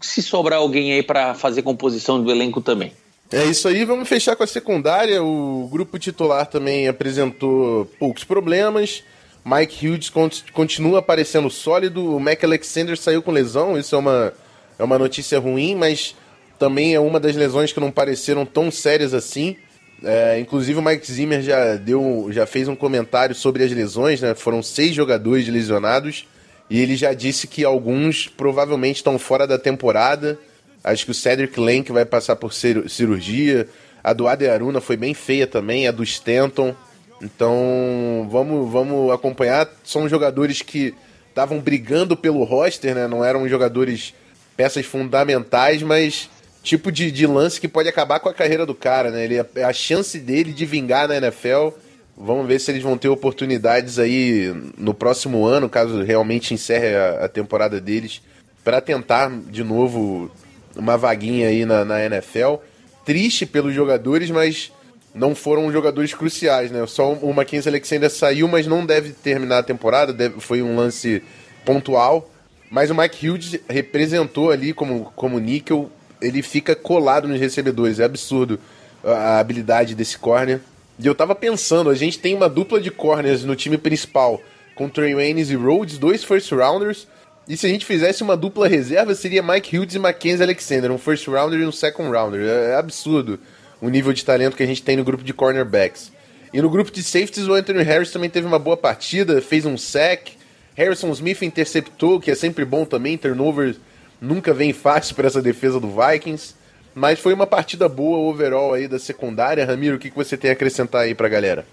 se sobrar alguém aí para fazer composição do elenco também. É isso aí, vamos fechar com a secundária. O grupo titular também apresentou poucos problemas. Mike Hughes continua aparecendo sólido. O Mac Alexander saiu com lesão, isso é uma, é uma notícia ruim, mas também é uma das lesões que não pareceram tão sérias assim. É, inclusive o Mike Zimmer já deu, já fez um comentário sobre as lesões, né? Foram seis jogadores lesionados e ele já disse que alguns provavelmente estão fora da temporada. Acho que o Cedric Lang vai passar por cirurgia. A do Adearuna foi bem feia também, a do Stanton. Então vamos, vamos acompanhar. São jogadores que estavam brigando pelo roster, né? Não eram jogadores peças fundamentais, mas tipo de, de lance que pode acabar com a carreira do cara, né? Ele, a chance dele de vingar na NFL. Vamos ver se eles vão ter oportunidades aí no próximo ano, caso realmente encerre a, a temporada deles, para tentar de novo uma vaguinha aí na, na NFL. Triste pelos jogadores, mas não foram jogadores cruciais, né? Só o Mackenzie Alexander saiu, mas não deve terminar a temporada, deve, foi um lance pontual. Mas o Mike Hughes representou ali como, como níquel ele fica colado nos recebedores. É absurdo a habilidade desse corner. E eu tava pensando, a gente tem uma dupla de corners no time principal, com Trey Waynes e Rhodes, dois first rounders. E se a gente fizesse uma dupla reserva, seria Mike Hughes e Mackenzie Alexander, um first rounder e um second rounder. É absurdo o nível de talento que a gente tem no grupo de cornerbacks. E no grupo de safeties, o Anthony Harris também teve uma boa partida, fez um sack. Harrison Smith interceptou, que é sempre bom também, turnovers Nunca vem fácil para essa defesa do Vikings. Mas foi uma partida boa overall aí da secundária. Ramiro, o que, que você tem a acrescentar aí pra galera?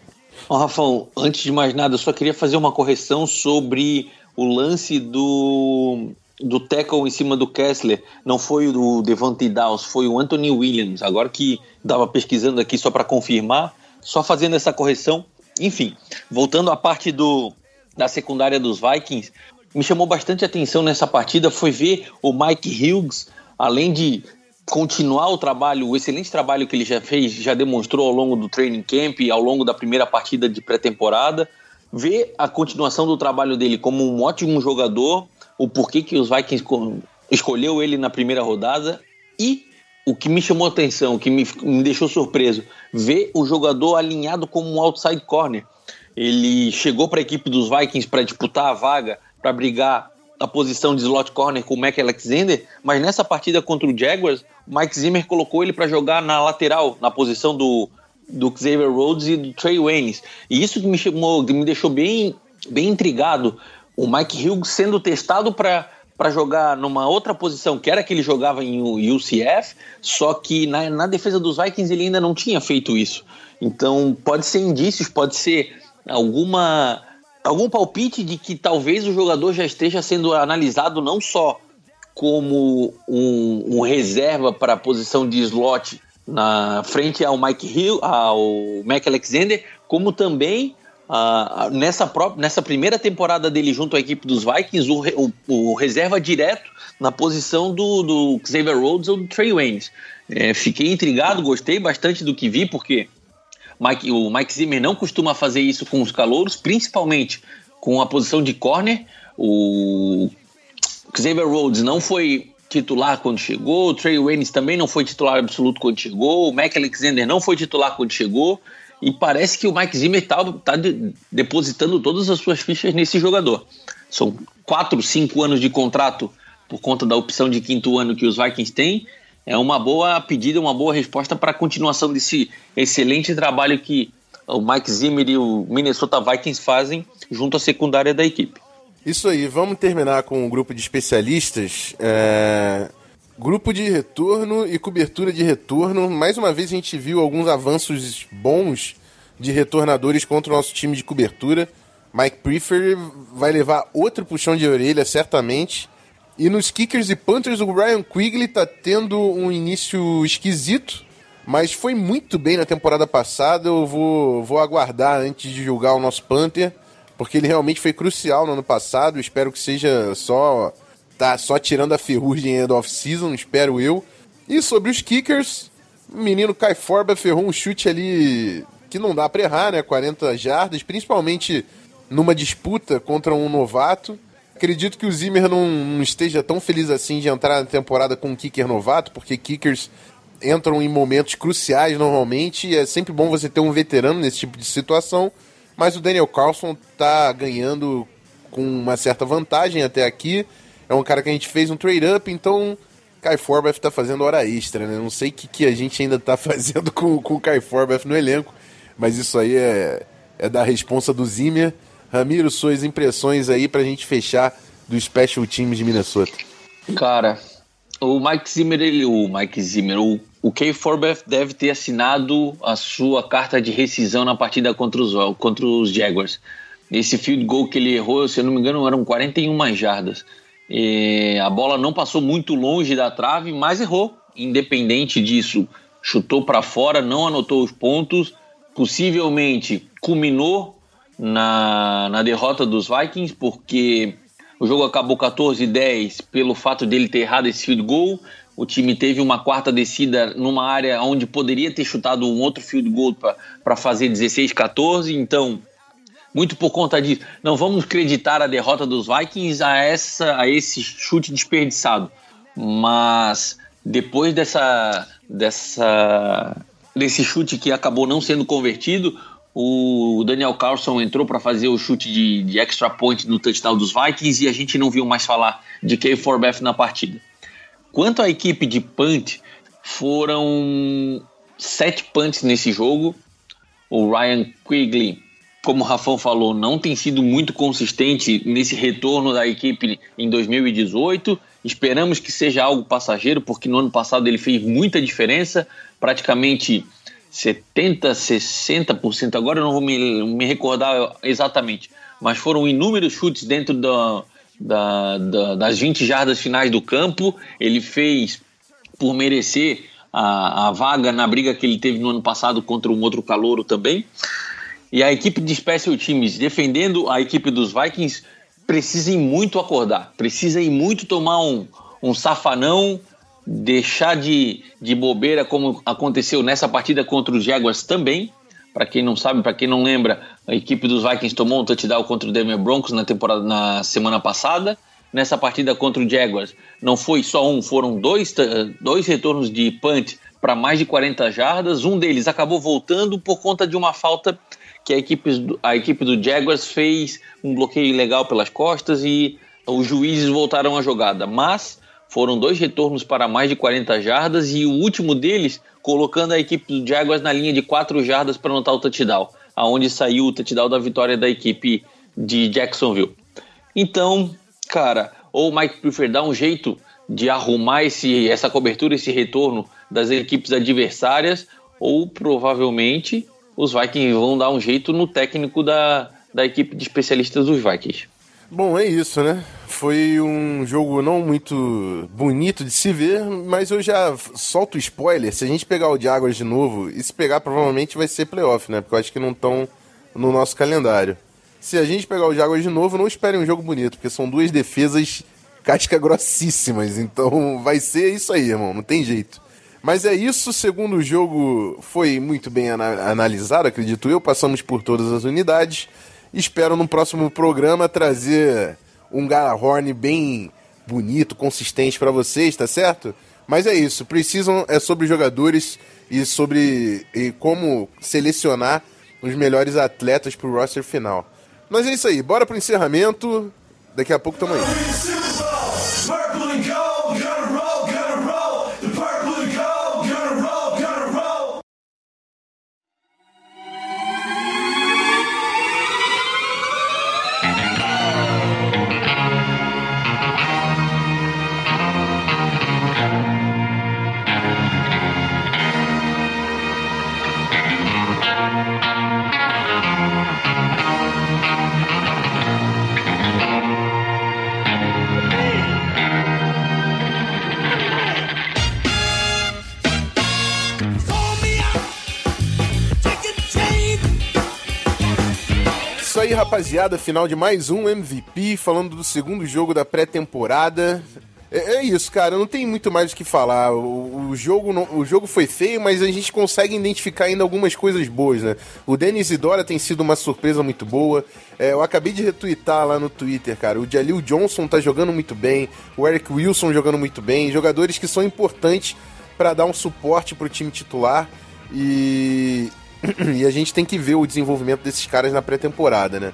Ó, Rafão, antes de mais nada, eu só queria fazer uma correção sobre o lance do, do tackle em cima do Kessler. Não foi o Devante Dawes, foi o Anthony Williams. Agora que dava pesquisando aqui só para confirmar, só fazendo essa correção. Enfim, voltando à parte do, da secundária dos Vikings, me chamou bastante atenção nessa partida foi ver o Mike Hughes, além de continuar o trabalho, o excelente trabalho que ele já fez, já demonstrou ao longo do training camp e ao longo da primeira partida de pré-temporada, ver a continuação do trabalho dele como um ótimo jogador, o porquê que os Vikings escolheu ele na primeira rodada e o que me chamou atenção, o que me, me deixou surpreso, ver o jogador alinhado como um outside corner. Ele chegou para a equipe dos Vikings para disputar a vaga para brigar a posição de slot corner com o Mac Alexander, mas nessa partida contra o Jaguars, o Mike Zimmer colocou ele para jogar na lateral, na posição do, do Xavier Rhodes e do Trey Waynes. E isso que me chamou, que me deixou bem, bem intrigado, o Mike Hughes sendo testado para para jogar numa outra posição, que era que ele jogava em UCF, só que na, na defesa dos Vikings ele ainda não tinha feito isso. Então pode ser indícios, pode ser alguma algum palpite de que talvez o jogador já esteja sendo analisado não só como um, um reserva para a posição de slot na frente ao Mike Hill, ao Mac Alexander, como também uh, nessa, própria, nessa primeira temporada dele junto à equipe dos Vikings, o, o, o reserva direto na posição do, do Xavier Rhodes ou do Trey Waynes. É, fiquei intrigado, gostei bastante do que vi, porque Mike, o Mike Zimmer não costuma fazer isso com os calouros, principalmente com a posição de corner. O Xavier Rhodes não foi titular quando chegou, o Trey Waynes também não foi titular absoluto quando chegou, o Mac Alexander não foi titular quando chegou, e parece que o Mike Zimmer está tá de, depositando todas as suas fichas nesse jogador. São quatro, cinco anos de contrato por conta da opção de quinto ano que os Vikings têm, é uma boa pedida, uma boa resposta para a continuação desse excelente trabalho que o Mike Zimmer e o Minnesota Vikings fazem junto à secundária da equipe. Isso aí, vamos terminar com um grupo de especialistas. É... Grupo de retorno e cobertura de retorno. Mais uma vez a gente viu alguns avanços bons de retornadores contra o nosso time de cobertura. Mike Prefer vai levar outro puxão de orelha, certamente. E nos kickers e punters, o Ryan Quigley tá tendo um início esquisito, mas foi muito bem na temporada passada. Eu vou, vou aguardar antes de julgar o nosso punter, porque ele realmente foi crucial no ano passado. Espero que seja só tá só tirando a ferrugem do off-season, espero eu. E sobre os kickers, o menino Kai Forba ferrou um chute ali que não dá para errar, né? 40 jardas, principalmente numa disputa contra um novato. Acredito que o Zimmer não, não, esteja tão feliz assim de entrar na temporada com um kicker novato, porque kickers entram em momentos cruciais normalmente, e é sempre bom você ter um veterano nesse tipo de situação, mas o Daniel Carlson tá ganhando com uma certa vantagem até aqui. É um cara que a gente fez um trade-up, então Kai Forbath tá fazendo hora extra, né? Não sei o que, que a gente ainda tá fazendo com, com o Kai Forbath no elenco, mas isso aí é, é da responsa do Zimmer. Ramiro, suas impressões aí pra gente fechar do Special Teams de Minnesota. Cara, o Mike Zimmer, ele, o Mike Zimmer, o, o Kay Forbath deve ter assinado a sua carta de rescisão na partida contra os, contra os Jaguars. Esse field goal que ele errou, se eu não me engano, eram 41 jardas. E a bola não passou muito longe da trave, mas errou. Independente disso, chutou para fora, não anotou os pontos, possivelmente culminou na, na derrota dos Vikings, porque o jogo acabou 14-10 pelo fato dele ter errado esse field goal. O time teve uma quarta descida numa área onde poderia ter chutado um outro field goal para fazer 16-14. Então, muito por conta disso, não vamos acreditar a derrota dos Vikings a, essa, a esse chute desperdiçado. Mas depois dessa, dessa, desse chute que acabou não sendo convertido, o Daniel Carlson entrou para fazer o chute de, de, extra point no touchdown dos Vikings e a gente não viu mais falar de Kay Forbath na partida. Quanto à equipe de punt, foram sete punts nesse jogo. O Ryan Quigley, como o Rafão falou, não tem sido muito consistente nesse retorno da equipe em 2018. Esperamos que seja algo passageiro, porque no ano passado ele fez muita diferença, praticamente 70%, 60%, agora eu não vou me, me recordar exatamente, mas foram inúmeros chutes dentro da, da, da, das 20 jardas finais do campo. Ele fez por merecer a, a vaga na briga que ele teve no ano passado contra um outro calouro também. E a equipe de Special Teams defendendo a equipe dos Vikings precisa ir muito acordar, precisa ir muito tomar um, um safanão deixar de, de bobeira, como aconteceu nessa partida contra os Jaguars também. Para quem não sabe, para quem não lembra, a equipe dos Vikings tomou um touchdown contra o Denver Broncos na temporada na semana passada. Nessa partida contra o Jaguars, não foi só um, foram dois, dois retornos de punt para mais de 40 jardas. Um deles acabou voltando por conta de uma falta que a equipe, a equipe do Jaguars fez um bloqueio ilegal pelas costas e os juízes voltaram a jogada. Mas foram dois retornos para mais de 40 jardas e o último deles colocando a equipe do Jaguars na linha de 4 jardas para anotar o touchdown, aonde saiu o touchdown da vitória da equipe de Jacksonville. Então, cara, ou o Mike Prefer dá um jeito de arrumar esse, essa cobertura, esse retorno das equipes adversárias, ou provavelmente os Vikings vão dar um jeito no técnico da, da equipe de especialistas dos Vikings. Bom, é isso, né? Foi um jogo não muito bonito de se ver, mas eu já solto spoiler. Se a gente pegar o Jaguars de novo, e se pegar, provavelmente vai ser playoff, né? Porque eu acho que não estão no nosso calendário. Se a gente pegar o Jaguars de novo, não esperem um jogo bonito, porque são duas defesas casca grossíssimas. Então vai ser isso aí, irmão. Não tem jeito. Mas é isso, segundo o jogo foi muito bem analisado, acredito eu. Passamos por todas as unidades. Espero no próximo programa trazer um Galahorn bem bonito, consistente para vocês, tá certo? Mas é isso, precisam é sobre jogadores e sobre e como selecionar os melhores atletas pro roster final. Mas é isso aí, bora pro encerramento. Daqui a pouco tamo aí. Rapaziada. Final de mais um MVP, falando do segundo jogo da pré-temporada. É, é, isso, cara. Não tem muito mais o que falar. O, o, jogo não, o jogo foi feio, mas a gente consegue identificar ainda algumas coisas boas, né? O Denis Idora tem sido uma surpresa muito boa. É, eu acabei de retweetar lá no Twitter, cara. O Jalil Johnson tá jogando muito bem. O Eric Wilson jogando muito bem. Jogadores que são importantes para dar um suporte pro time titular. E, e a gente tem que ver o desenvolvimento desses caras na pré-temporada, né?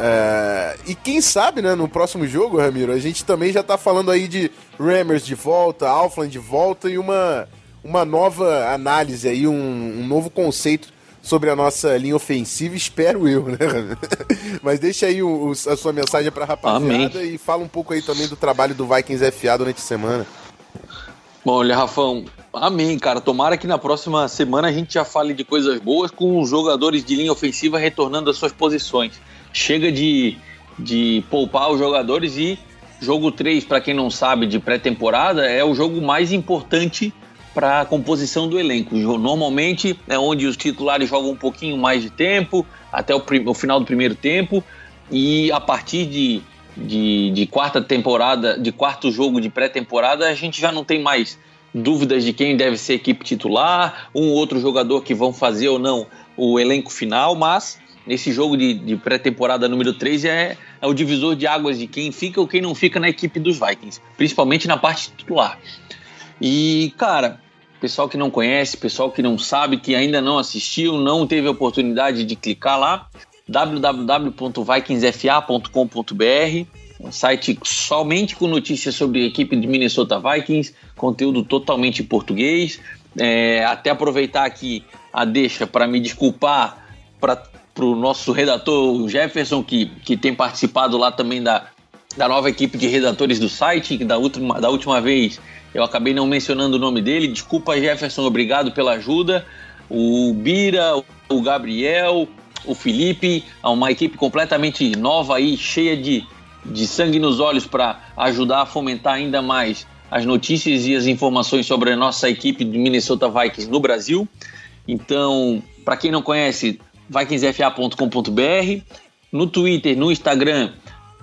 É, e quem sabe, né, no próximo jogo, Ramiro, a gente também já tá falando aí de Rammers de volta, Alfland de volta e uma, uma nova análise aí, um, um novo conceito sobre a nossa linha ofensiva, espero eu, né? Mas deixa aí o, o, a sua mensagem pra rapaziada Amém. e fala um pouco aí também do trabalho do Vikings FA durante a semana. Bom, olha, Rafão, amém, cara. Tomara que na próxima semana a gente já fale de coisas boas com os jogadores de linha ofensiva retornando às suas posições. Chega de, de poupar os jogadores e jogo 3, para quem não sabe, de pré-temporada, é o jogo mais importante para a composição do elenco. Normalmente é onde os titulares jogam um pouquinho mais de tempo, até o, o final do primeiro tempo, e a partir de, de, de quarta temporada, de quarto jogo de pré-temporada, a gente já não tem mais dúvidas de quem deve ser equipe titular, um outro jogador que vão fazer ou não o elenco final, mas nesse jogo de, de pré-temporada número 3 é, é, o divisor de águas de quem fica ou quem não fica na equipe dos Vikings, principalmente na parte titular. E, cara, pessoal que não conhece, pessoal que não sabe, que ainda não assistiu, não teve a oportunidade de clicar lá, www.vikingsfa.com.br, um site somente com notícias sobre a equipe de Minnesota Vikings, conteúdo totalmente em português. É, até aproveitar aqui a deixa para me desculpar para para o nosso redator Jefferson, que, que tem participado lá também da, da nova equipe de redatores do site, que da última, da última vez eu acabei não mencionando o nome dele. Desculpa, Jefferson, obrigado pela ajuda. O Bira, o Gabriel, o Felipe, uma equipe completamente nova aí, cheia de, de sangue nos olhos para ajudar a fomentar ainda mais as notícias e as informações sobre a nossa equipe de Minnesota Vikings no Brasil. Então, para quem não conhece, vikingsfa.com.br, no Twitter, no Instagram,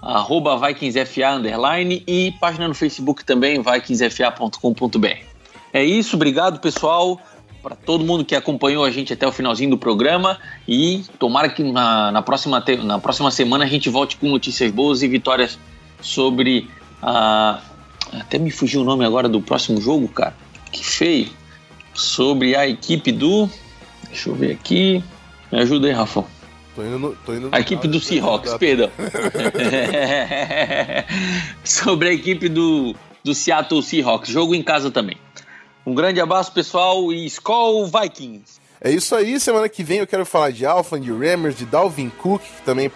arroba vikingsfa underline e página no Facebook também, vikingsfa.com.br. É isso, obrigado pessoal, para todo mundo que acompanhou a gente até o finalzinho do programa e tomara que na, na, próxima, na próxima semana a gente volte com notícias boas e vitórias sobre a. Até me fugiu o nome agora do próximo jogo, cara. Que feio. Sobre a equipe do. Deixa eu ver aqui. Me ajuda aí, Rafa. Tô indo no, tô indo a equipe do Seahawks, perdão. Sobre a equipe do, do Seattle Seahawks. Jogo em casa também. Um grande abraço, pessoal, e Skull Vikings. É isso aí. Semana que vem eu quero falar de Alpha, de Rammers, de Dalvin Cook, que também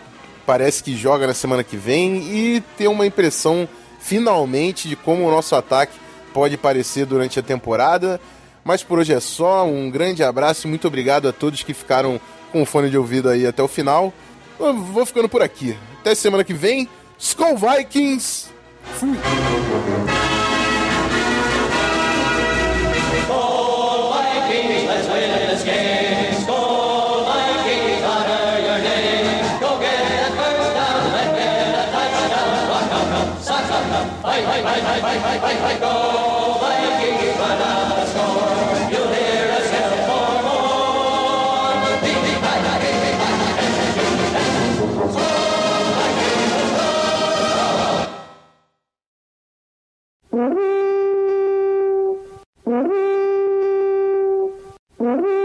parece que joga na semana que vem, e ter uma impressão, finalmente, de como o nosso ataque pode parecer durante a temporada. Mas por hoje é só. Um grande abraço e muito obrigado a todos que ficaram com o fone de ouvido aí até o final. Eu vou ficando por aqui. Até semana que vem. Skull Vikings! Fui! Vai, vai, vai, vai, vai, vai, vai, go, Mm-hmm.